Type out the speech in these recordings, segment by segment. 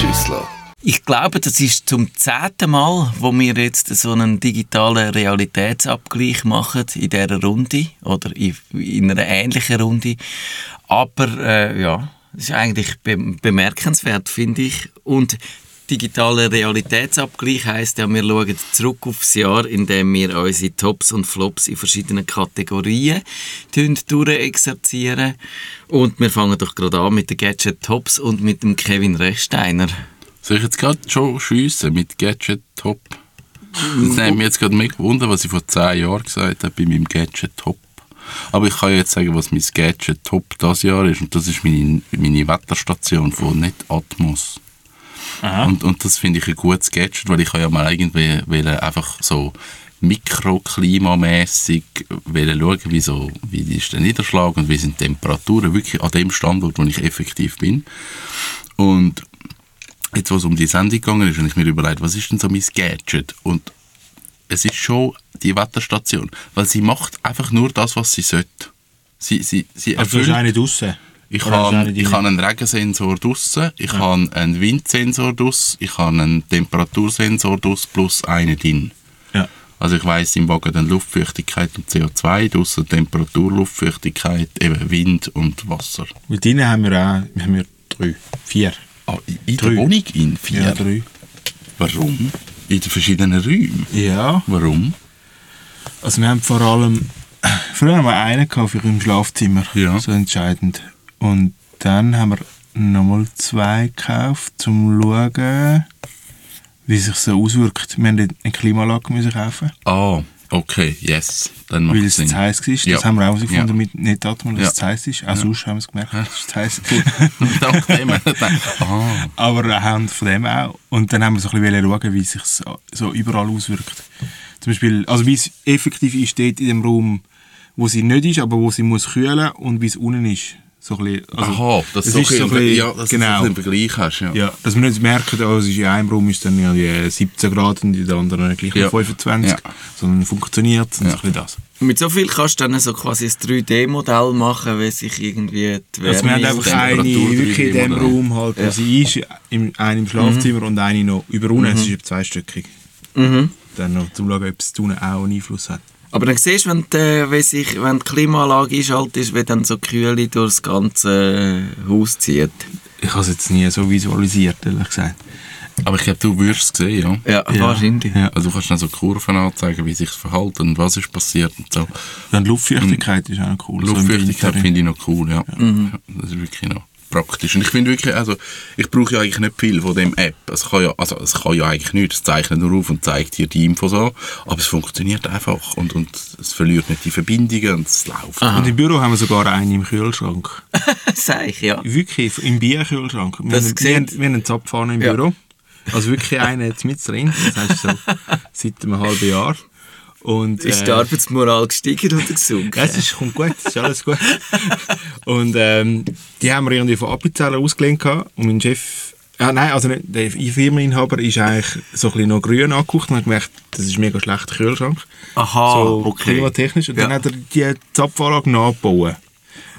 Schüssler. Ich glaube, das ist zum zehnten Mal, wo wir jetzt so einen digitalen Realitätsabgleich machen in dieser Runde oder in, einer ähnlichen Runde. Aber äh, ja, das ist eigentlich be bemerkenswert, finde ich. Und digitaler Realitätsabgleich heisst ja, wir schauen zurück aufs Jahr, in dem wir unsere Tops und Flops in verschiedenen Kategorien durchexerzieren. Und wir fangen doch gerade an mit den Gadget Tops und mit dem Kevin Rechsteiner. Soll ich jetzt gerade schon schiessen mit Gadget Top? Das nimmt mich jetzt gerade mega wunder, was ich vor zehn Jahren gesagt habe bei meinem Gadget Top. Aber ich kann jetzt sagen, was mein Gadget Top das Jahr ist. Und das ist meine, meine Wetterstation von Net Und, und das finde ich ein gutes Gadget, weil ich ja mal irgendwie einfach so mikroklimamässig schauen, wie, so, wie ist der Niederschlag und wie sind die Temperaturen wirklich an dem Standort, wo ich effektiv bin. Und jetzt, was um die Sendung gegangen ist, habe ich mir überlegt, was ist denn so mein Gadget? Und es ist schon die Wetterstation, weil sie macht einfach nur das, was sie sollte. Sie, sie, sie also du hast eine draussen? Ich habe, ich habe einen Regensensor draussen, ich ja. habe einen Windsensor draussen, ich habe einen Temperatursensor draussen plus einen drin. Ja. Also ich weiss im Wagen dann Luftfeuchtigkeit und CO2, draussen Temperatur, Luftfeuchtigkeit, eben Wind und Wasser. Und drinnen haben wir auch haben wir drei, vier. Ah, in drei. der Wohnung in vier? Ja, drei. Warum? In den verschiedenen Räumen? Ja. Warum? Also wir haben vor allem, früher haben wir einen für im Schlafzimmer, ja. so entscheidend. Und dann haben wir nochmal zwei gekauft, um zu schauen, wie sich so auswirkt. Wir haben eine Klimaanlage müssen kaufen. Ah, okay, yes. Dann macht Weil es zu heiß war. Das ja. haben wir auch herausgefunden ja. mit Netatmung, dass ja. es zu heiß ist. Auch ja. sonst haben wir es gemerkt, dass es zu heiß ist. Dank dem. ah. Aber anhand von dem auch. Und dann haben wir so ein bisschen schauen, wie es sich so überall auswirkt. Zum Beispiel, also wie es effektiv ist, steht in dem Raum, wo sie nicht ist, aber wo sie muss kühlen und wie es unten ist. So ein bisschen, also, Aha, dass das so, ist so ein bisschen, ja, dass genau, du einen Vergleich hast. Ja. ja, dass wir nicht merken, oh, in einem Raum ist dann ja 17 Grad und in der anderen gleich ja. 25, ja. sondern funktioniert und ja. so das. Mit so viel kannst du dann so quasi ein 3D-Modell machen, wie sich irgendwie die Wärme... Also wir haben einfach eine wirklich in dem Raum halt, wo sie ist, im, eine im Schlafzimmer mhm. und eine noch über unten, mhm. es ist zweistöckig. Mhm. Dann noch, zum schauen, ob es unten auch einen Einfluss hat. Aber dann siehst du, wenn die, äh, wenn sich, wenn die Klimaanlage einschaltet ist, wie dann so Kühle das ganze äh, Haus zieht. Ich habe es jetzt nie so visualisiert, ehrlich gesagt. Aber ich glaube, du wirst es sehen, ja? Ja, ja. wahrscheinlich. Ja. Also du kannst dann so Kurven anzeigen, wie sich verhalten und was ist passiert und so. Ja, und Luftfeuchtigkeit und ist auch noch cool. Luftfeuchtigkeit so finde ich noch cool, ja. Ja. Mhm. Das ist wirklich noch praktisch. Und ich finde wirklich, also ich brauche ja eigentlich nicht viel von dem App. Es kann ja, also es kann ja eigentlich nichts. Es zeichnet nur auf und zeigt dir die Info so. Aber es funktioniert einfach und, und es verliert nicht die Verbindungen und es läuft. Aha. Und im Büro haben wir sogar einen im Kühlschrank. Sag ich, ja. Wirklich, im Bierkühlschrank. Wir, haben, wir, haben, wir haben einen Zapfhahn im ja. Büro. Also wirklich einen jetzt mit drin. Das heißt so seit einem halben Jahr. Und, ist die äh, Arbeitsmoral gestiegen oder gesunken? es ist, kommt gut, ist alles gut. und ähm, die haben wir irgendwie von Appenzellen ausgelehnt und mein Chef, ja, nein, also nicht, der Firmeninhaber ist eigentlich so ein bisschen noch grün angeguckt und hat gemerkt, das ist ein mega schlechter Kühlschrank. Aha, so okay. klimatechnisch. Und ja. dann hat er die Zapfanlage nachgebaut.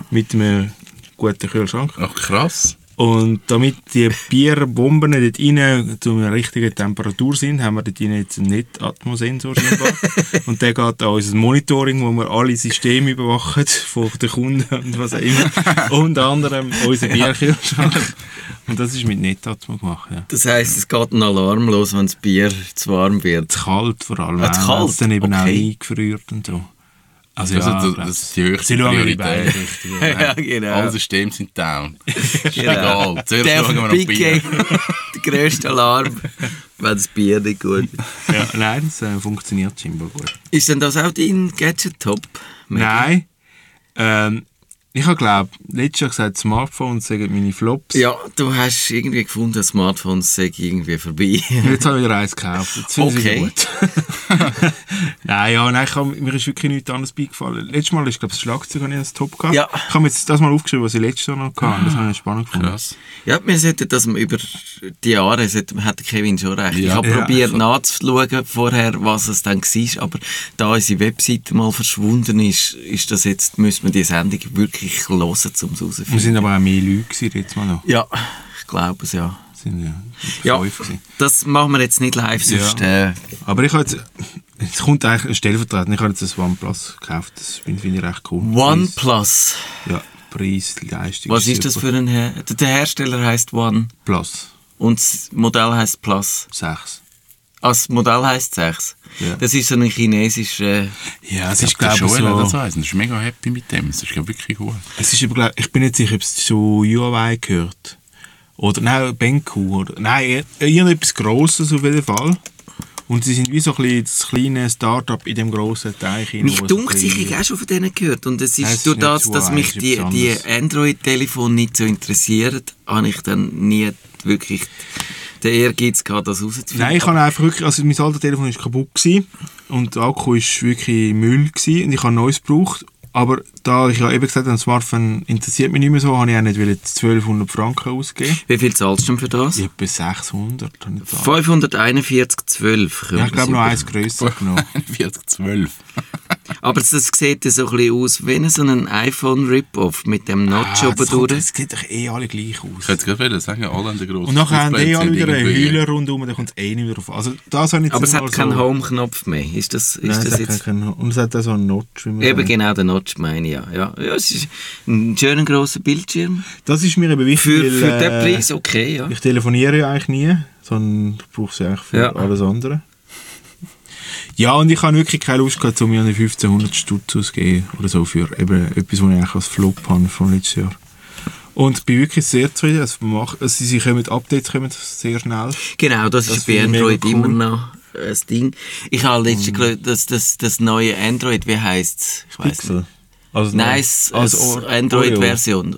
Mit einem guten Kühlschrank. Ach, krass. Und damit die Bierbomben dort rein zu einer richtigen Temperatur sind, haben wir dort rein jetzt einen Net-Atmosensor Und der geht an unser Monitoring, wo wir alle Systeme überwachen, von den Kunden und was auch immer. Unter anderem unser Bierkühlschrank. Und das ist mit Netatmo gemacht, ja. Das heisst, es geht ein Alarm los, wenn das Bier zu warm wird? Zu kalt vor allem. Ah, zu kalt? Dann eben okay. auch eingefriert und so. Also, also ja, das, das ist die höchste Priorität. ja, genau. Alle Systeme sind down. ist genau. egal. Zuerst der schauen wir noch Bier. der grösste Alarm, wenn das Bier nicht gut ist. Ja, nein, das äh, funktioniert scheinbar gut. Ist denn das auch dein Gadget-Top? Nein. Ähm, ich habe glaube letztes Jahr gesagt, Smartphones sagen meine Flops. Ja, du hast irgendwie gefunden, Smartphones sagen irgendwie vorbei. Jetzt habe ich wieder eins gekauft. Jetzt okay. gut. nein, ja, nein, habe, mir ist wirklich nichts anderes beigefallen. Letztes Mal ist glaube das Schlagzeug habe ich als Top gehabt. Ja. Ich habe jetzt das mal aufgeschrieben, was ich letztes Jahr noch hatte. Das habe ich spannend gefunden. Krass. Ja, wir sollten das über die Jahre, sollten, hat Kevin schon recht. Ja. Ich habe ja, probiert nachzuschauen vorher, was es dann war, aber da unsere Webseite mal verschwunden ist, ist das jetzt, müssen wir die Sendung wirklich wirklich hören, um es herauszufinden. Wir sind aber auch mehr Leute jetzt mal noch. Ja, ich glaube es, ja. sind ja, Ja, gewesen. das machen wir jetzt nicht live, sonst... Ja. Äh, Aber ich habe jetzt, es kommt eigentlich ein Stellvertreter, ich habe jetzt das OnePlus gekauft, das finde ich recht cool. OnePlus. Ja, Preis, Leistung. Was ist das für ein... Her der Hersteller heißt One Plus, und das Modell heißt Plus. 6. Das Modell heißt 6. Ja. Das ist so ein chinesischer... Ja, es Ich ist glaube, glaube hat das so, weiss. Er ist mega happy mit dem. Es ist glaub, wirklich gut. es ist glaub- ich bin nicht sicher, ob es zu Huawei gehört. Oder, nein, Benku, oder, nein, irgendetwas Grosses auf jeden Fall. Und sie sind wie so ein bisschen das kleine Start-up in dem grossen Teich. Mich dunkt sich, ich habe schon von denen gehört. Und es ist Nein, es durch das, so dass mich die, die. Android-Telefone nicht so interessieren, habe ich dann nie wirklich den Ehrgeiz gehabt, das rauszufinden. Nein, ich habe einfach wirklich, also mein altes Telefon war kaputt gewesen und der Akku war wirklich Müll gewesen und ich habe neues gebraucht. Aber da ich ja eben gesagt habe, ein Smartphone interessiert mich nicht mehr so, habe ich auch nicht wollen 1200 Franken ausgeben. Wie viel zahlst du denn für das? Ich etwa 600. habe ich gezahlt. 541,12. Ja, ich glaube noch eins grösser genommen. 40, 12. Aber das sieht ja so ein bisschen aus wie so ein iPhone-Rip-Off mit dem Notch Ah, oben das, kommt, das sieht doch eh alle gleich Ich aus. hätte gerade sagen, alle haben den grossen Und nachher haben die Display, alle wieder eine Hülle rundherum, dann kommt es eh nicht mehr drauf an. Also das habe ich Aber es hat keinen so, Home-Knopf mehr. Ist das, ist Nein, es das hat jetzt... keinen, und es hat auch so einen Notch. Wie man Eben sagt. genau, der Notch meine ich, ja. ja. Ja, es ist ein schöner grosser Bildschirm. Das ist mir eben wichtig, Für, weil, für den äh, Preis okay, ja. Ich telefoniere ja eigentlich nie, sondern ich brauche sie eigentlich für Ja. alles andere. Ja, und ich habe wirklich keine Lust gehabt, um mir eine 1500 Stutz auszugeben oder so für eben etwas, was ich eigentlich als Flop habe von letztes Jahr. Und ich bin wirklich sehr zufrieden. Macht, also sie kommen, Updates kommen sehr schnell. Genau, das, Das ist bei Android cool. Mhm. immer noch ein Ding. Ich habe letztens geschaut, das, das, das neue Android, wie heisst es? Ich weiss nicht. Also Nein, es als als Or- Android-Version.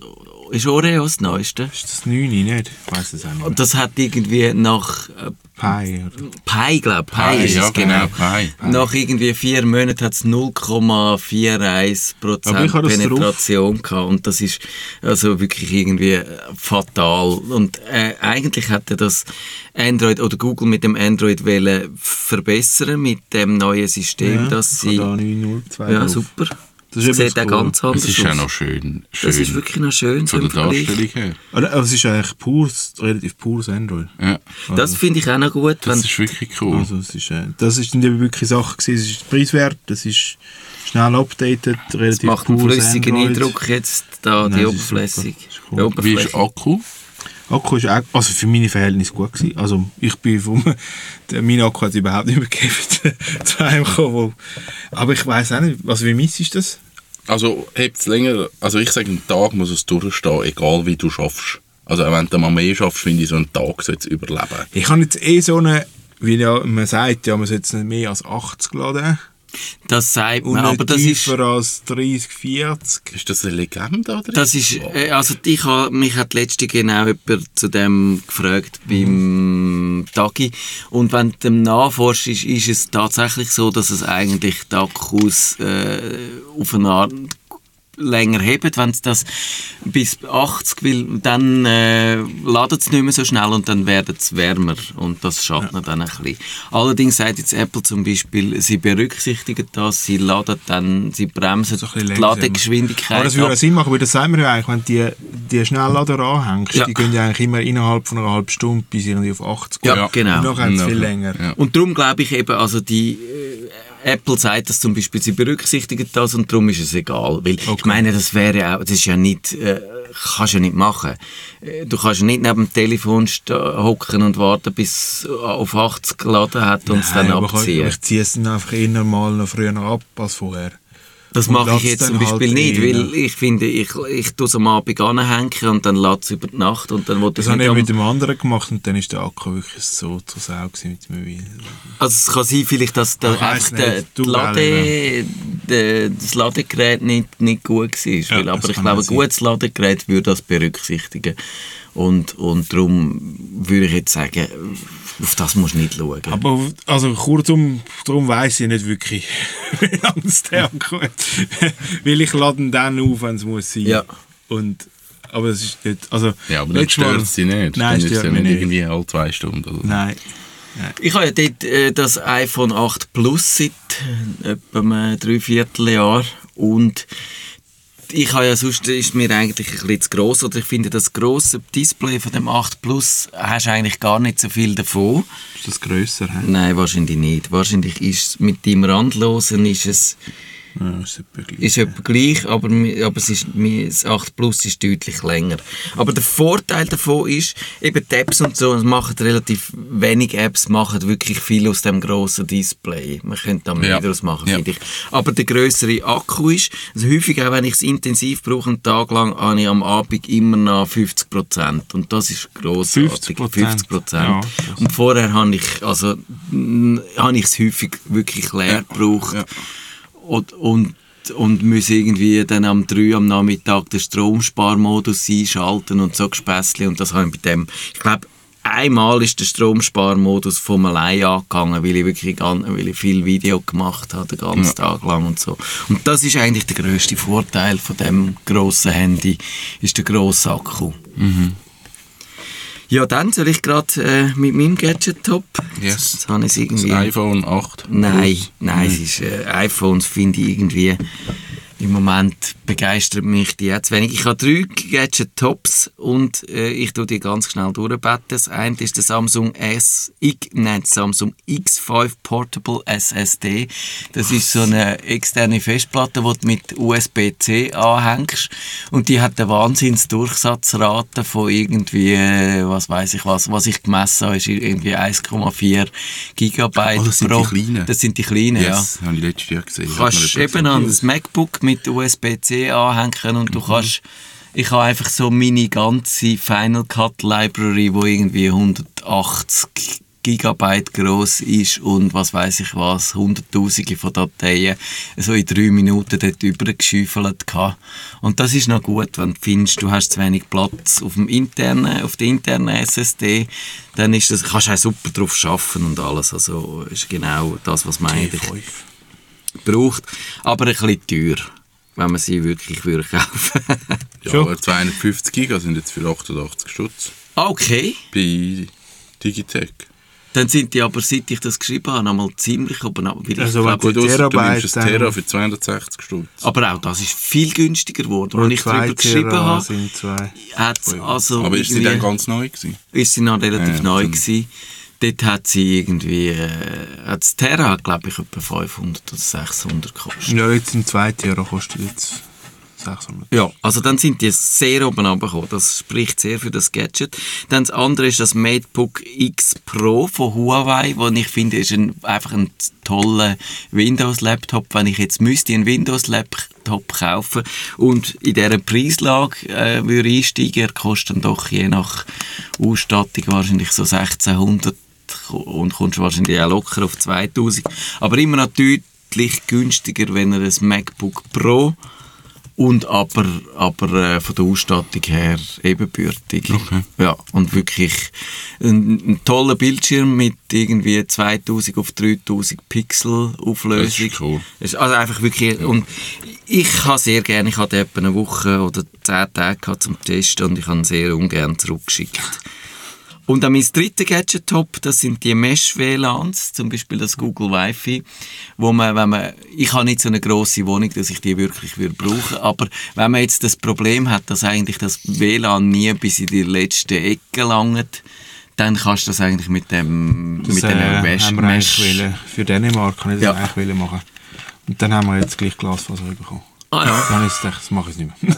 Ist Oreo das Neueste? Ist das 9, nicht? Ich weiß es auch nicht. Und Mehr. das hat irgendwie nach äh, Pi, oder? Pi, glaube ich. Pi, Pi, ist ja, es genau. genau, Pi. Nach irgendwie vier Monaten hat es 0,41% Aber ich habe das Penetration gehabt und das ist also wirklich irgendwie äh, fatal. Und äh, eigentlich hätte das Android oder Google mit dem Android wollen verbessern mit dem neuen System, Ja, dass sie... da 902 Ja, drauf. super. Das Das, ist sieht auch ganz anders Das ist ja aus. noch schön. schön Das ist wirklich noch schön. so Von der. Darstellung her. Aber es ist eigentlich pures, relativ pures Android. Ja, Das finde ich auch noch gut. das Wenn, ist wirklich cool. Also es ist, äh, das ist dann eben wirklich Sache gewesen. Es ist preiswert, das ist schnell updated, es relativ macht einen flüssigen Android. Eindruck jetzt, da Nein, die es. Oberfläche. Es ist cool. Die Wie ist Akku? Akku ist auch, also für meine Verhältnisse gut gewesen. Also ich bin vom, der, mein Akku hat überhaupt nicht mehr gegeben, zu einem gekommen, aber ich weiß auch nicht, also wie misst ist das? Also, hebt's länger, also ich sage, ein Tag muss es durchstehen, egal wie du schaffst. Also, wenn du mal mehr schaffst, finde ich, so einen Tag sollte es überleben. Ich habe jetzt eh so eine, wie ja, man sagt, ja, man sollte nicht mehr als 80 laden Das sagt und man, aber das ist... tiefer als 30, 40. Ist das eine Legende, oder? Das ist, äh, also ich ha, mich hat letzte genau jemand zu dem gefragt beim Tagi und wenn du dem nachforschst, ist, ist es tatsächlich so, dass es eigentlich die Akkus äh, auf eine Art länger hebt, wenn es das bis 80 will, dann äh, ladet es nicht mehr so schnell und dann wird es wärmer und das schadet dann ein bisschen. Allerdings sagt jetzt Apple zum Beispiel, sie berücksichtigen das, sie laden dann, sie bremsen So ein bisschen die. Ladegeschwindigkeit Aber das würde auch Sinn machen, weil das sagen wir ja eigentlich, wenn du die, die Schnelllader anhängst, Ja. die gehen ja eigentlich immer innerhalb von einer halben Stunde bis irgendwie auf 80 Ja, Ja. genau. Und nachher sie viel Ja. länger. Ja. Und darum glaube ich eben, also die äh, Apple sagt das zum Beispiel, sie berücksichtigen das und darum ist es egal. Weil ich meine, das wäre ja auch, das ist ja nicht, äh, kannst ja nicht machen. Äh, Du kannst ja nicht neben dem Telefon sta- hocken und warten, bis es auf 80 geladen hat und es dann aber ich- abziehen. Ich ziehe es dann einfach eher mal noch früher ab als vorher. Das mache ich jetzt zum Beispiel halt nicht, rein. weil ich finde, ich, ich tue es am Abend anhängen und dann lädt es über die Nacht und dann ich Das habe ich mit dem anderen gemacht und dann ist der Akku wirklich so zur Sau mit dem Mobil. Also es kann sein vielleicht, dass der, der, Lade, der, das Ladegerät nicht, nicht gut war. Ja, weil, aber ich glaube, ein gutes Ladegerät würde das berücksichtigen. Und, und darum würde ich jetzt sagen, auf das musst du nicht schauen. Aber also kurzum, darum weiss ich nicht wirklich, wie lange es der hat. Weil ich lade ihn dann auf, wenn es muss sein. Ja. Und, aber das ist nicht, also... Ja, aber dann stört es dich nicht. Nein, dann ist es nicht nicht. irgendwie alle zwei Stunden. Oder? so. Nein. Ich habe ja dort äh, das iPhone 8 Plus seit äh, etwa einem Dreivierteljahr und ich habe ja sonst, ist mir eigentlich ein bisschen zu gross, oder ich finde, das grosse Display von dem 8 Plus hast du eigentlich gar nicht so viel davon. Ist das grösser? He? Nein, wahrscheinlich nicht. Wahrscheinlich ist mit dem Randlosen ist es Ja, ist etwa gleich. ist etwa gleich, aber, aber es ist, mi- das 8 Plus ist deutlich länger. Aber der Vorteil davon ist, eben die Apps und so, es machen relativ wenig Apps, machen wirklich viel aus dem grossen Display. Man könnte da mehr Ja. daraus machen, Ja. finde ich. Aber der grössere Akku ist, also häufig auch wenn ich es intensiv brauche, einen Tag lang, habe ich am Abend immer noch 50%. Und das ist grossartig. 50%? 50%. Ja, und vorher habe ich, also, habe ich es häufig wirklich leer gebraucht. Und, und, und müssen irgendwie dann am 3 am Nachmittag den Stromsparmodus einschalten und so Gespässli und das habe ich bei dem, ich glaube, einmal ist der Stromsparmodus von allein angegangen, weil ich wirklich weil ich viel Video gemacht habe, den ganzen Ja. Tag lang und so. Und das ist eigentlich der grösste Vorteil von dem grossen Handy, ist der grosse Akku. Ja, dann soll ich gerade äh, mit meinem Gadget-Top. Yes. Jetzt habe ich es Das irgendwie... iPhone 8. Nein, nein, es ist, äh, iPhones finde ich irgendwie im Moment begeistert mich die jetzt wenig. Ich habe drei Gadget-Tops und äh, ich tue die ganz schnell durchbetten. Das eine ist der Samsung S, ich, nein, Samsung X5 Portable SSD. Das ist so eine externe Festplatte, die du mit USB-C anhängst und die hat eine Wahnsinnsdurchsatzrate von irgendwie, äh, was weiß ich was, was ich gemessen habe, ist irgendwie 1,4 Gigabyte Oh, das sind pro. die kleinen. Das sind die kleinen, ja. Yes, habe ich letztes Jahr gesehen. Kannst eben an das MacBook mit USB-C anhängen und du Mhm. kannst, ich habe einfach so meine ganze Final Cut Library, wo irgendwie 180 Gigabyte groß ist und was weiß ich was, hunderttausende von Dateien, so in drei Minuten dort übergeschüffelt gehabt. Und das ist noch gut, wenn du findest, du hast zu wenig Platz auf dem internen, auf der internen SSD, dann ist das, kannst du auch super drauf schaffen und alles. Also ist genau das, was man eigentlich braucht, aber ein bisschen teuer, wenn man sie wirklich würde kaufen Ja, Schon. aber 250 Giga sind jetzt für 88 Stutz Okay, bei Digitech. dann sind die aber, seit ich das geschrieben habe, einmal ziemlich oben ich Also, glaub, wenn Gut, ausser du Terabyte, nimmst ein Tera für 260 Stutz. aber auch das ist viel günstiger geworden. Als ich darüber geschrieben Tera habe, sind zwei. hat's also Aber ist sie dann ganz neu gewesen? ist sie noch relativ Ja, neu gewesen. Dort hat sie irgendwie, äh, hat das Terra, glaube ich, etwa 500 oder 600 gekostet. Ja, jetzt sind zwei Tera, kostet jetzt 600. Ja, also dann sind die sehr oben runtergekommen. Das spricht sehr für das Gadget. Dann das andere ist das MateBook X Pro von Huawei, wo ich finde, ist ein, einfach ein toller Windows-Laptop. Wenn ich jetzt müsste einen Windows-Laptop kaufen und in dieser Preislage äh, würde einsteigen, er kostet dann doch je nach Ausstattung wahrscheinlich so 1600 und kommst wahrscheinlich auch locker auf 2000. Aber immer noch deutlich günstiger, wenn er ein MacBook Pro und aber, aber äh, von der Ausstattung her ebenbürtig. Ja, und wirklich ein, ein toller Bildschirm mit irgendwie 2000 auf 3000 Pixel Auflösung. Das ist cool. Also einfach wirklich, und ich habe sehr gerne, ich hatte etwa eine Woche oder zehn Tage zum Testen und ich habe ihn sehr ungern zurückgeschickt. Und dann mein dritter Gadget-Top, das sind die Mesh-WLANs, zum Beispiel das Google Wi-Fi, wo man, wenn man, ich habe nicht so eine grosse Wohnung, dass ich die wirklich würde brauchen, aber wenn man jetzt das Problem hat, dass eigentlich das WLAN nie bis in die letzte Ecke langt, dann kannst du das eigentlich mit dem, Das mit äh, dem Mesh, haben wir Mesh für Dänemark kann ich das Ja. eigentlich machen. Und dann haben wir jetzt gleich Glasfaser bekommen. Ah ja. Dann ich gedacht, das mache ich nicht mehr.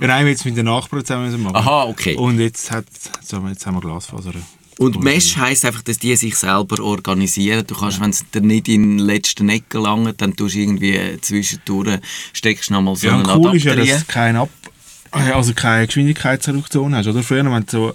ja, nein, wir jetzt mit den Nachbarn zusammen machen. Aha, okay. Und jetzt, hat, jetzt haben wir Glasfaser. Und Mesh heisst einfach, dass die sich selber organisieren. Du kannst, wenn es dir nicht in den letzten Ecken langt, dann tust du irgendwie zwischendurch, steckst du nochmal so Ja, einen cool ist ja, Adapter dass keine, Ab also keine Geschwindigkeitsreduktion hast. Oder früher, wenn du so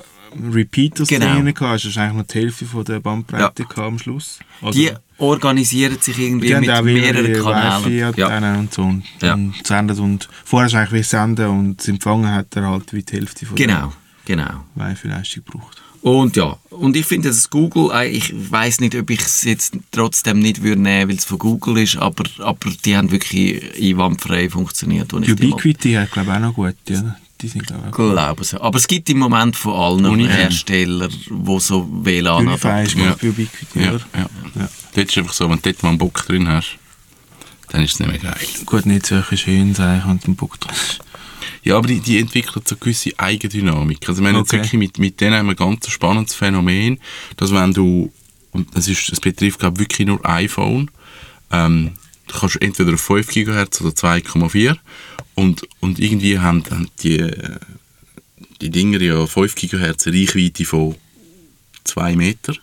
Repeaters Genau. drin hast, hast du eigentlich noch die Hälfte von der Bandbreite Ja. am Schluss. Also, Die organisieren sich irgendwie mit mehreren Kanälen. Ja. Und so. Und, Ja. und sendet und vorher du eigentlich wie senden und das Empfangen hat er halt wie die Hälfte von Genau, genau. Wi-Fi-Leistung gebraucht. Und ja, und ich finde, dass Google, äh, ich weiß nicht, ob ich es jetzt trotzdem nicht würde nehmen, weil es von Google ist, aber, aber die haben wirklich einwandfrei funktioniert. Ubiquiti hat glaube ich auch noch gut, ja. Die sind glaube ich glaube so. Aber es gibt im Moment von allen. Herstellern, die so WLAN bei Ubiquiti, Ja, oder? ja. Ja. Dort ist einfach so, wenn du dort mal einen Bock drin hast, dann ist es nicht mehr geil. Gut, nicht solche schönen Sachen und ein Bock drin. Ja, aber die, die entwickeln so gewisse Eigendynamik. Also, wir haben jetzt Okay. wirklich mit, mit denen haben wir ein ganz spannendes Phänomen, dass wenn du, und das, ist, das betrifft, glaube ich, wirklich nur iPhone, ähm, du kannst entweder auf 5 GHz oder 2,4 und, und irgendwie haben, haben die, die Dinger ja 5 GHz eine Reichweite von 2 Meter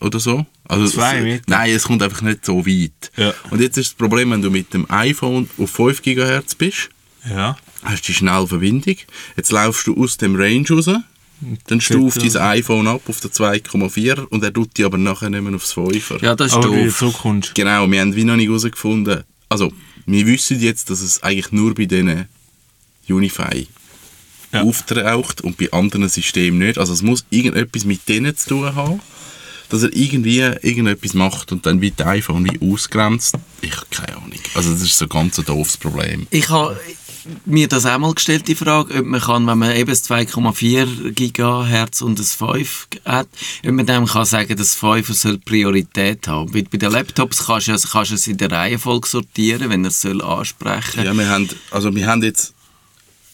oder so. Also Zwei Meter? Nein, es kommt einfach nicht so weit. Ja. Und jetzt ist das Problem, wenn du mit dem iPhone auf 5 GHz bist, Ja. hast du die schnelle Verbindung. Jetzt laufst du aus dem Range raus, dann stuft dein iPhone ab auf den 2,4 und er tut die aber nachher nicht mehr aufs 5er. Ja, das ist Aber wie du doof. zurückkommst. Genau, wir haben wie noch nicht herausgefunden. Also, wir wissen jetzt, dass es eigentlich nur bei diesen Unify Ja. auftaucht und bei anderen Systemen nicht. Also es muss irgendetwas mit denen zu tun haben, dass er irgendwie irgendetwas macht und dann wird iPhone wie ausgrenzt. Ich habe keine Ahnung. Also das ist so ganz ein doofes Problem. Ich habe mir das auch mal gestellt, die Frage, ob man kann, wenn man eben das 2,4 GHz und das 5 hat, ob man dem kann sagen, das 5 soll Priorität haben. Bei, bei den Laptops kannst du, es- kannst du es in der Reihenfolge sortieren, wenn er es soll ansprechen Ja, wir haben, also wir haben jetzt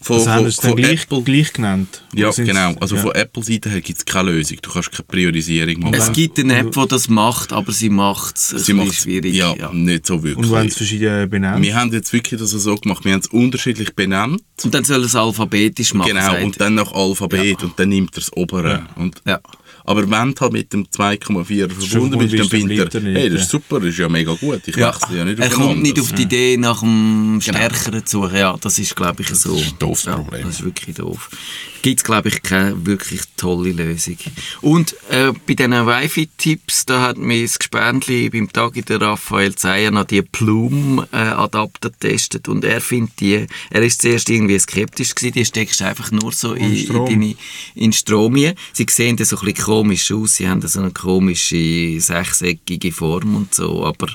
von, Also haben von, wir es dann von gleich, Apple... gleich genannt? Ja, genau. Also ja. von Apple-Seite her gibt es keine Lösung. Du kannst keine Priorisierung machen. Es gibt eine App, die das macht, aber sie macht es Sie bisschen macht schwierig. ja, ja. nicht so wirklich. Und wenn es verschiedene benannt? wir haben jetzt wirklich das so gemacht, wir haben es unterschiedlich benannt. Und dann soll es alphabetisch machen. genau, und dann nach Alphabet und dann nimmt er das obere. Und, Ja. Aber wenn du halt mit dem 2,4 verbunden bist, dann findet er, er nicht, hey, das ist super, das ist ja mega gut, ich Ja, wechsle ja nicht er auf kommt ein nicht auf die Idee, nach dem Stärkeren zu suchen. Ja, das ist, glaube ich, so. ist ein doofes ja, Problem. Das ist wirklich doof. Gibt es, glaube ich, keine wirklich tolle Lösung. Und äh, bei diesen Wi-Fi-Tipps, da hat mir das Gespendli beim Tag in der Raphael Zeyer noch die Plume-Adapter getestet. Und er findet die, er ist zuerst irgendwie skeptisch gewesen, die steckst du einfach nur so in, in, deine, in Strom rein. Sie sehen dann so ein bisschen komisch aus, sie haben so eine komische sechseckige Form und so, aber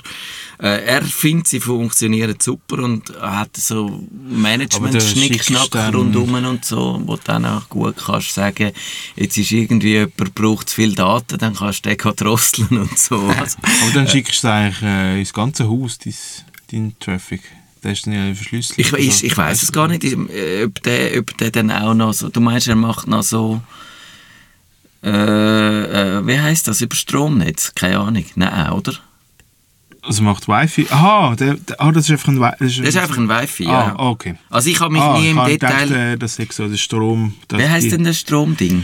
äh, er findet, sie funktionieren super und hat so Aber management der schnickschnack schickst dann- rundum und so, wo du dann auch gut kannst sagen, jetzt ist irgendwie jemand braucht zu viel Daten, dann kannst du den drosseln und so. Also, Aber dann schickst du eigentlich äh, ins ganze Haus dein, deinen Traffic. Der ist dann ja verschlüsselt. ich, ich, ich weiß es gar nicht, äh, ob der, ob der dann auch noch so, du meinst, er macht noch so, äh, äh, wie heißt das, über Stromnetz? Keine Ahnung. Nein, oder? Also macht Wi-Fi. Aha, der, der, ah, das ist einfach ein Wi Das ist einfach ein Wi-Fi, ja. Ah, okay. Also ich habe mich ah, nie im Detail... Gedacht, äh, das ist so der Strom. das- Wie heißt denn das Stromding?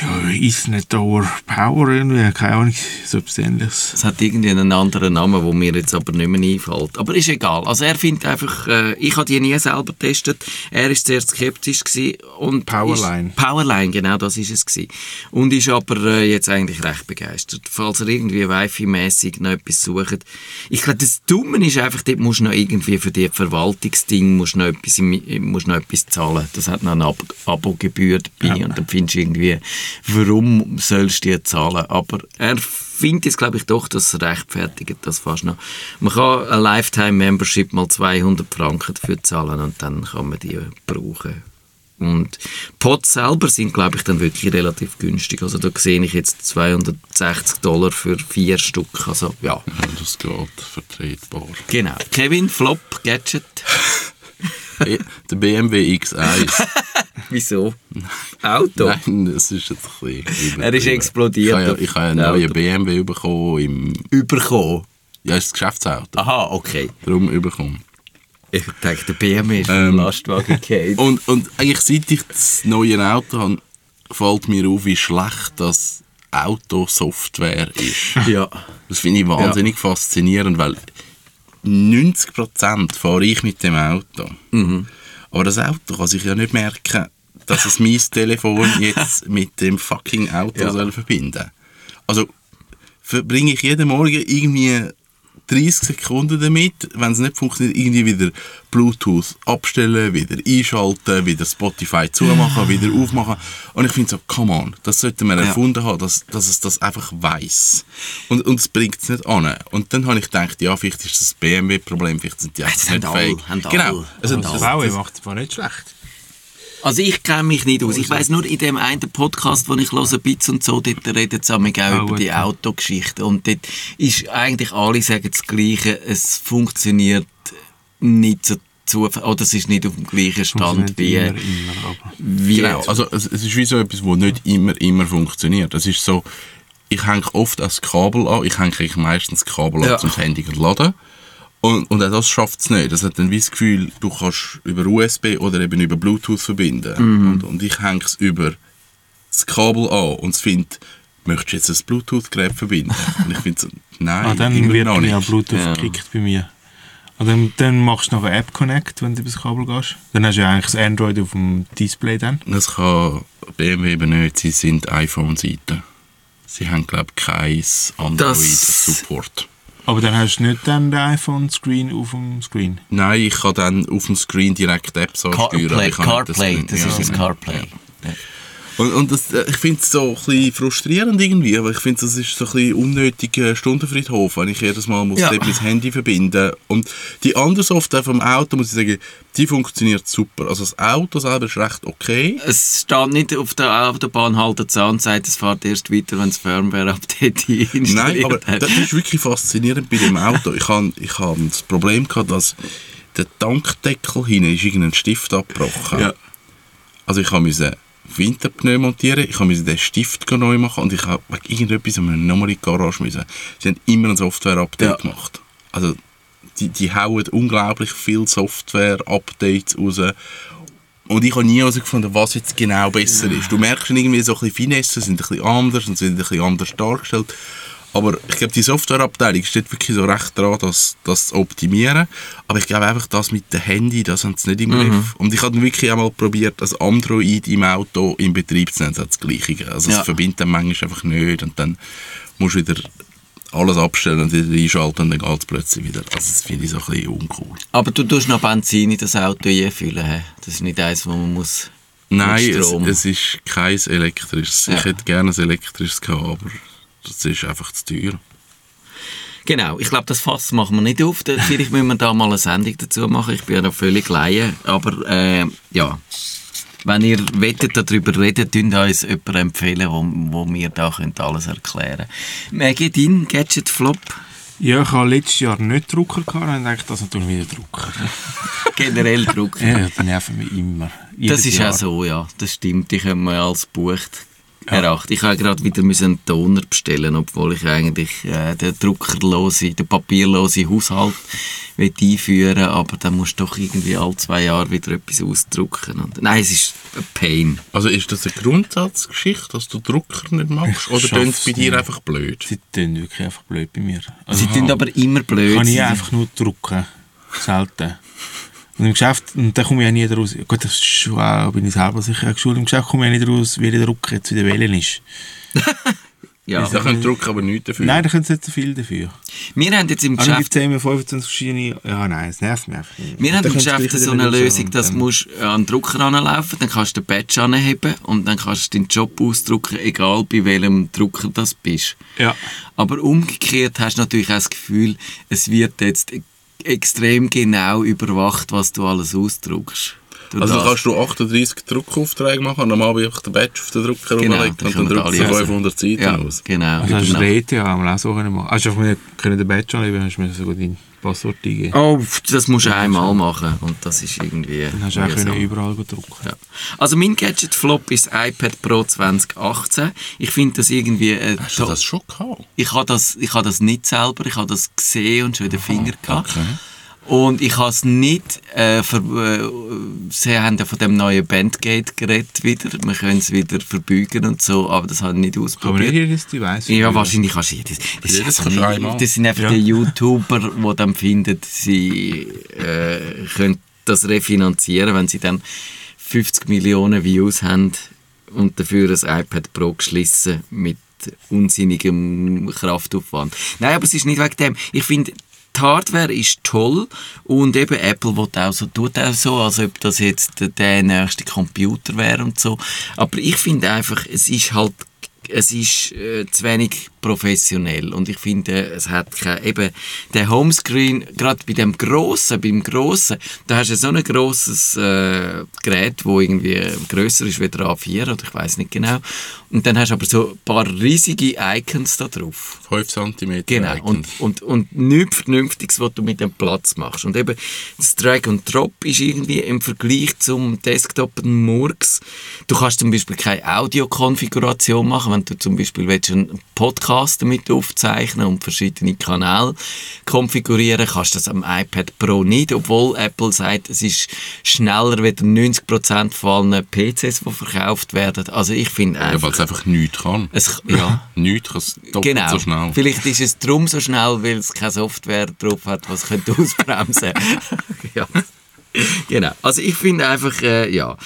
Ja, Ethernet over Power irgendwie, keine Ahnung, so etwas ähnliches. Es hat irgendwie einen anderen Namen, wo mir jetzt aber nicht mehr einfällt. Aber ist egal. Also er findet einfach, äh, ich habe die nie selber getestet. Er ist sehr skeptisch gewesen und Powerline. Ist, Powerline, genau, das ist es gewesen. Und ist aber äh, jetzt eigentlich recht begeistert. Falls er irgendwie Wi-Fi-mäßig noch etwas sucht. Ich glaube, das Dumme ist einfach, dort musst du noch irgendwie für die Verwaltungsding musst noch etwas, musst noch etwas zahlen. Das hat noch eine Ab Abogebühr dabei Ja. und dann findest du irgendwie, warum sollst du die zahlen? Aber er findet jetzt, glaube ich, doch, dass es rechtfertigt das fast noch. Man kann ein Lifetime-Membership mal 200 Franken dafür zahlen und dann kann man die brauchen. Und Pots selber sind, glaube ich, dann wirklich relativ günstig. Also da sehe ich jetzt 260 Dollar für vier Stück. Also ja, Ja, das geht vertretbar. genau. Kevin, Flop, Gadget. Der BMW X1. Wieso? Auto? Nein, das ist jetzt ein bisschen Er ist explodiert Ich habe ja, ich habe einen neuen. BMW bekommen im... Überkommen. Ja, ist das Geschäftsauto. Aha, okay. Darum bekommen. Ich denke, der BMW ist Ähm, Lastwagen gefallen. Und, und eigentlich seit ich das neue Auto habe, fällt mir auf, wie schlecht das Autosoftware ist. ja. Das finde ich wahnsinnig faszinierend, weil 90% fahre ich mit dem Auto. Mhm. Aber das Auto kann sich ja nicht merken, dass es mein Telefon jetzt mit dem fucking Auto Ja. soll verbinden Also verbringe ich jeden Morgen irgendwie 30 Sekunden damit, wenn es nicht funktioniert, irgendwie wieder Bluetooth abstellen, wieder einschalten, wieder Spotify zumachen, wieder aufmachen. Und ich finde so, come on, das sollte man Ja. erfunden haben, dass, dass es das einfach weiß Und, und es bringt es nicht an. Und dann habe ich gedacht, ja, vielleicht ist das ein BMW-Problem, vielleicht sind die Das einfach nicht fähig. Genau. Also, das, Das das, macht es nicht schlecht. Also ich kenne mich nicht aus. Ich weiß nur in dem einen Podcast, den ich höre, Bits und so, dort reden sie auch Ah, über die. Autogeschichte. Und dort ist eigentlich alle sagen das Gleiche. Es funktioniert nicht so zu, oder es ist nicht auf dem gleichen Stand wie, immer, immer, wie Genau, also es, es ist wie so etwas, wo nicht immer, immer funktioniert. Es ist so, ich hänge oft das Kabel an, ich hänge meistens das Kabel Ja. an, um das Handy zu laden. Und, und auch das schafft es nicht. Das hat dann wie das Gefühl, du kannst über USB oder eben über Bluetooth verbinden. Mhm. Und, und ich hänge es über das Kabel an und es findet, möchtest du jetzt ein Bluetooth-Gerät verbinden? Und ich finde so, nein, Ah, dann immer wird noch ja nicht. Bluetooth Ja. gekickt bei mir. Und dann, dann machst du noch eine App Connect, wenn du über das Kabel gehst. Dann hast du ja eigentlich das Android auf dem Display dann. Das kann BMW eben nicht, sie sind iPhone-Seite. Sie haben, glaube ich, kein Android-Support. Aber dann hast du nicht dann den iPhone-Screen auf dem Screen. Nein, ich kann dann auf dem Screen direkt Apps ansteuern. CarPlay, CarPlay, das ja, ist das genau. CarPlay. Und, und das, äh, ich finde es so ein bisschen frustrierend irgendwie, aber ich finde, das ist so ein bisschen unnötiger Stundenfriedhof, wenn ich jedes Mal muss Ja. mein Handy verbinden Und die andere Software vom Auto, muss ich sagen, die funktioniert super. Also das Auto selber ist recht okay. Es steht nicht auf der Autobahn haltet an und sagt, es fährt erst weiter, wenn das Firmware-Update installiert Nein, aber das ist wirklich faszinierend bei dem Auto. Ich habe ich hab das Problem gehabt, dass der Tankdeckel hinten ist irgendein Stift abgebrochen. Ja. Also ich musste Winterpneu montieren, ich musste den Stift neu machen und ich habe wegen irgendetwas nochmal in die Garage müssen. Sie haben immer ein Software-Update Ja. gemacht. Also die, die hauen unglaublich viele Software-Updates raus. Und ich habe nie herausgefunden, was jetzt genau besser ist. Du merkst schon irgendwie so ein bisschen Finessen sind ein bisschen anders und sind ein bisschen anders dargestellt. Aber ich glaube, die Softwareabteilung steht wirklich so recht dran, das, das zu optimieren. Aber ich glaube einfach, das mit dem Handy, das haben sie nicht im Griff. Und ich habe dann wirklich einmal probiert, das Android im Auto in Betrieb zu nehmen. Das hat das Gleiche. Also Ja. es verbindet dann manchmal einfach nicht. Und dann musst du wieder alles abstellen und wieder einschalten und dann geht es plötzlich wieder. Also das finde ich so ein bisschen uncool. Aber du tust noch Benzin in das Auto einfüllen. hä? Das ist nicht eins, wo man muss... Nein, es, es ist kein elektrisches. Ja. Ich hätte gerne ein elektrisches gehabt, aber das ist einfach zu teuer. Genau, ich glaube, das Fass machen wir nicht auf. Vielleicht müssen wir da mal eine Sendung dazu machen. Ich bin ja noch völlig laie. Aber äh, ja, wenn ihr wettet, darüber reden, könnt uns jemanden empfehlen, wo, wo mir da könnt alles erklären Maggie, dein Gadget-Flop? Ja, ich habe letztes Jahr nicht Drucker gehabt und dachte, das tun wir wieder Drucker. Generell Druck. Ja, die nerven mich immer. Das ist Jahr. auch so, ja. Das stimmt. Die können wir als bucht erachten. Ich habe gerade wieder müssen einen Toner bestellen, obwohl ich eigentlich äh, den druckerlose, den papierlosen Haushalt will einführen aber dann musst du doch irgendwie alle zwei Jahre wieder etwas ausdrucken. Und, nein, es ist ein Pain. Also ist das eine Grundsatzgeschichte, dass du Drucker nicht magst? Ich Oder tönt es bei dir nicht. einfach blöd? Sie tun wirklich einfach blöd bei mir. Also Sie tun aber immer blöd. Kann ich einfach nur drucken. Selten. Und im Geschäft, und da komme ich auch nie raus. Gut, das ist schon auch, bin ich selber sicher geschult. Im Geschäft komme ich auch nicht raus, wie der Drucker jetzt wieder wählen ist. ja. Da können Drucker aber nichts dafür. Nein, da können sie nicht so viel dafür. Wir haben jetzt im Also Geschäft gibt es immer 25 verschiedene... Ja, nein, es nervt mich einfach. Wir haben Da im Geschäft so eine Lösung, und dass du musst an den Drucker anlaufen, dann kannst du den Badge anheben und dann kannst du deinen Job ausdrucken, egal bei welchem Drucker das bist. Ja. Aber umgekehrt hast du natürlich auch das Gefühl, es wird jetzt extrem genau überwacht, was du alles ausdruckst. Durch Also das. kannst du 38 Druckaufträge machen und am Abend einfach den Badge auf den Drucker Genau, rumlegen dann und dann druckst du alle 500 Seiten ja, aus. genau. Also hast du genau. den ETH auch so können machen. Also wir können den Badge anlegen, hast du mir sogar dein Passwort eingeben. Oh, das musst du einmal machen und das ist irgendwie... Dann hast du auch überall drucken. Ja. Also mein Gadget-Flop ist das iPad Pro 2018. Ich finde das irgendwie... Äh, Hast du das schon gehabt? ich habe das, ich habe das nicht selber, ich habe das gesehen und schon in den Finger gehabt. okay. Und ich habe es nicht, äh, ver, äh, sie haben ja von dem neuen Bandgate geredet wieder, man können es wieder verbeugen und so, aber das habe ich nicht ausprobiert. nicht jedes Device. Ja, wahrscheinlich kannst du jedes. Das, Jedes ist kannst du das sind einfach Ja. die YouTuber, die dann finden, sie äh, können das refinanzieren, wenn sie dann 50 Millionen Views haben und dafür ein iPad Pro geschlossen mit unsinnigem Kraftaufwand. Nein, aber es ist nicht wegen dem. Ich finde, die Hardware ist toll und eben Apple will auch so, tut auch so, als ob das jetzt der, nächste Computer wäre und so. Aber ich finde einfach, es ist halt, es ist äh, zu wenig professionell. Und ich finde, es hat kein, eben, der Homescreen, gerade bei dem Grossen, beim Grossen, da hast du so ein grosses äh, Gerät, wo irgendwie grösser ist wie der A4 oder ich weiß nicht genau. Und dann hast du aber so ein paar riesige Icons da drauf. 5 cm. Genau, und, und, und nichts Vernünftiges, was du mit dem Platz machst. Und eben das Drag and Drop ist irgendwie im Vergleich zum Desktop ein Murks. Du kannst zum Beispiel keine Audiokonfiguration machen, wenn du zum Beispiel willst, einen Podcast damit aufzeichnen und verschiedene Kanäle konfigurieren, kannst du das am iPad Pro nicht, obwohl Apple sagt, es ist schneller wie 90% von allen PCs, die verkauft werden. Also ich finde Ja, einfach... weil es einfach nichts kann. es, ja, Nichts kann es Genau. so schnell. Vielleicht ist es drum so schnell, weil es keine Software drauf hat, was könnte ausbremsen. ja. Genau. Also ich finde einfach, äh, ja,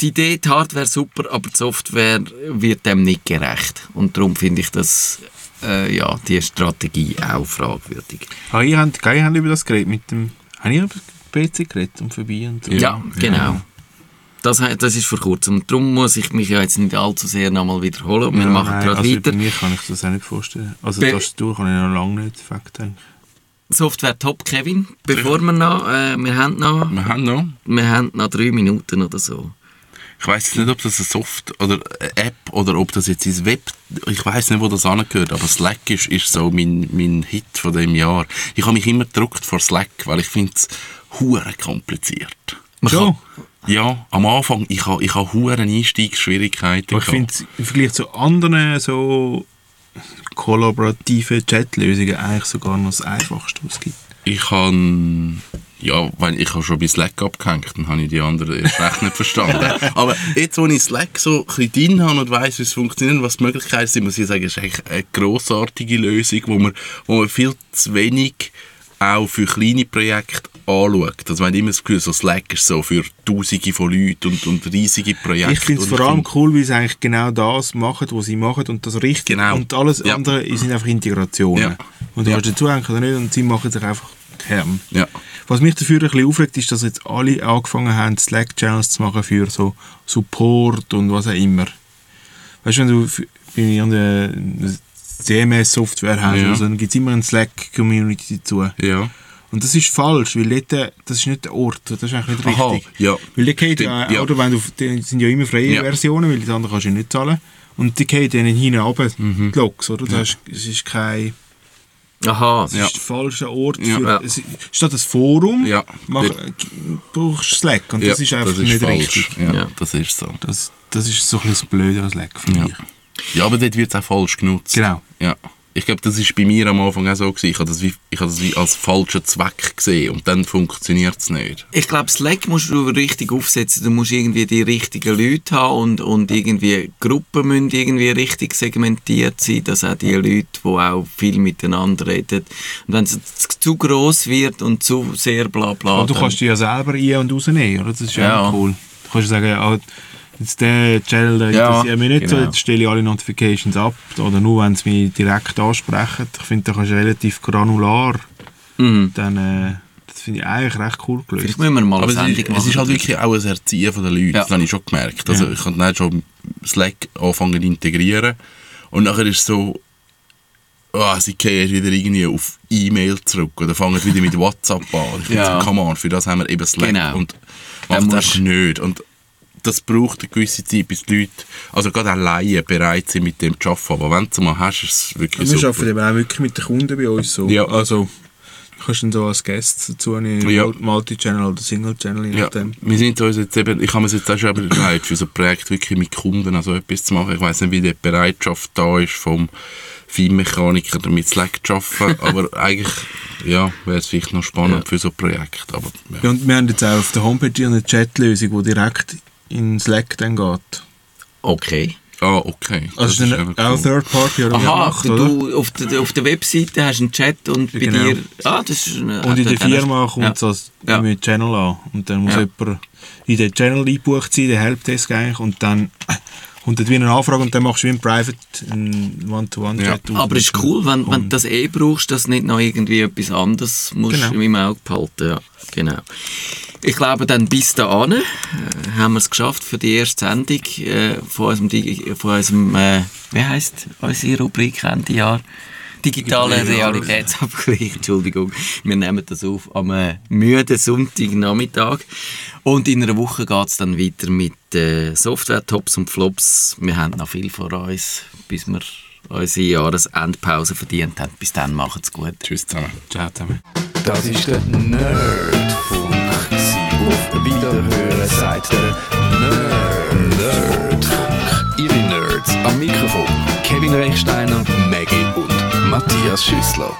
die Idee, die Hardware super, aber die Software wird dem nicht gerecht. Und darum finde ich das, äh, ja, die Strategie auch fragwürdig. Ah, ihr habt, ihr habt über das geredet mit dem... Über PC geredet und vorbei und so? Ja, genau. Das, das ist vor kurzem. Und darum muss ich mich ja jetzt nicht allzu sehr nochmal wiederholen. Wir Ja, machen nein, gerade also weiter. Bei mir kann ich das auch nicht vorstellen. Also Be- Tastatur kann ich noch lange nicht Fakt eigentlich. Software top, Kevin. Bevor wir noch, äh, wir haben noch Wir haben noch... Wir haben noch drei Minuten oder so. Ich weiß nicht, ob das eine Soft oder eine App oder ob das jetzt ins Web. Ich weiß nicht, wo das angehört, aber Slack ist, ist so mein, mein Hit von dem Jahr. Ich habe mich immer gedruckt vor Slack, weil ich finde es hure kompliziert. Man Schon? Ja, am Anfang ich habe ich habe hure Einstiegsschwierigkeiten. Aber ich finde im Vergleich zu anderen so kollaborativen Chatlösungen eigentlich sogar noch das Einfachste, was es gibt. Ich habe ja, weil ich habe schon bei Slack abgehängt, dann habe ich die anderen erst recht nicht verstanden. Aber jetzt, wo ich Slack so ein bisschen drin habe und weiss, wie es funktioniert was die Möglichkeiten sind, muss ich sagen, ist eigentlich eine grossartige Lösung, wo man, wo man viel zu wenig auch für kleine Projekte anschaut. Also man hat immer das Gefühl, so Slack ist so für Tausende von Leuten und, und riesige Projekte. Ich finde es vor allem cool, weil sie eigentlich genau das machen, was sie machen und das richtig. Genau. Und alles Ja. andere sind einfach Integrationen. Ja. Und du Ja. kannst dazu oder nicht und sie machen sich einfach Herren. Ja. Was mich dafür ein bisschen aufregt, ist, dass jetzt alle angefangen haben, Slack-Channels zu machen für so Support und was auch immer. Weißt du, wenn du bei irgendeiner CMS-Software hast, Ja. also, dann gibt es immer eine Slack-Community dazu. Ja. Und das ist falsch, weil dort, äh, das ist nicht der Ort, das ist eigentlich nicht Aha, richtig. ja. Weil die geht Stimmt, ja, ja. oder wenn du, die sind ja immer freie Ja. Versionen, weil das andere kannst du ja nicht zahlen. Und die geht dann hinten runter, Mhm. die Logs, oder? Das ist, es ist kein, Aha. das Ja. ist der falsche Ort Ja. für, Ja. es, statt das Forum, Ja. mach, äh, brauchst du Slack und das ist einfach nicht richtig. Ja, Ja. das ist so. Das, das ist so ein bisschen das Blöde an Slack, finde Ja. ich. Ja, aber dort wird es auch falsch genutzt. Genau. Ja. Ich glaube, das ist bei mir am Anfang auch so gewesen. Ich habe das wie, ich habe das wie als falschen Zweck gesehen und dann funktioniert es nicht. Ich glaube, Slack musst du richtig aufsetzen. Du musst irgendwie die richtigen Leute haben und, und irgendwie Gruppen müssen irgendwie richtig segmentiert sein, dass auch die Leute, die auch viel miteinander reden. Und wenn es zu- groß wird und zu sehr bla bla. Aber du kannst die ja selber ein- und rausnehmen, oder? Das ist ja, Ja. auch cool. Du kannst sagen, jetzt der Channel der Ja, interessiert mich nicht so, genau. jetzt stelle ich alle Notifications ab. Oder nur, wenn sie mich direkt ansprechen. Ich finde, da kannst du relativ granular Mhm. dann, äh, das finde ich eigentlich recht cool gelöst. Vielleicht müssen wir mal Aber eine es Sendung ist, machen. es ist halt wirklich auch ein Erziehen von den Leuten. Ja. Das habe ich schon gemerkt. Also Ja. ich habe dann schon Slack anfangen zu integrieren und nachher ist es so, ah, sie gehen wieder irgendwie auf E-Mail zurück oder fangen wieder mit WhatsApp an. Ich finde Ja. so, come on, für das haben wir eben Slack Genau. und macht einfach nicht. Und das braucht eine gewisse Zeit, bis die Leute, also gerade auch Laien, bereit sind, mit dem zu arbeiten. Aber wenn du es mal hast, ist es wirklich wir super. arbeiten eben auch wirklich mit den Kunden bei uns so. Ja. Also, du kannst dann so als Guest dazu eine Ja. Multi-Channel oder Single-Channel, je Ja, nachdem. wir sind uns jetzt eben, ich habe mir jetzt auch schon überlegt, für so ein Projekt wirklich mit Kunden also etwas zu machen. Ich weiß nicht, wie die Bereitschaft da ist vom Feinmechaniker damit Slack zu arbeiten, aber eigentlich, ja, wäre es vielleicht noch spannend für so ein Projekt. Aber, ja. Ja, und wir haben jetzt auch auf der Homepage eine Chat-Lösung, die direkt in Slack dann geht. Okay. Ah, okay. Also ist dann eben auch cool. Third Party oder Aha, gemacht, oder? du auf der, auf der Webseite hast einen Chat und bei Genau. dir... Ah, das ist... eine- Und in der Firma kommt ja. es als Ja. mit Channel an. Und dann muss Ja. jemand in den Channel eingebucht sein, den Helpdesk eigentlich, und dann kommt dort wie eine Anfrage und dann machst du wie ein Private, ein One-to-One-Chat. aus. Aber ist cool, wenn, wenn du das eh brauchst, dass du nicht noch irgendwie etwas anderes musst Genau. im Auge behalten. Ja, genau. ich glaube, dann bis dahin äh, haben wir es geschafft für die erste Sendung äh, von unserem, von unserem äh, wie heisst unsere Rubrik Ende Jahr? Digitale Realitätsabgleich, Entschuldigung. Wir nehmen das auf am äh, müden Sonntagnachmittag. Und in einer Woche geht es dann weiter mit äh, Software-Tops und Flops. Wir haben noch viel vor uns, bis wir unsere Jahresendpause verdient haben. Bis dann, macht's gut. Tschüss zusammen. Ciao zusammen. Das ist der Nerdfunk. Auf Wiederhören sagt der Nerd. Nerdfunk. Ihre Nerds am Mikrofon. Kevin Rechsteiner, Maggie und Matthias Schüssler.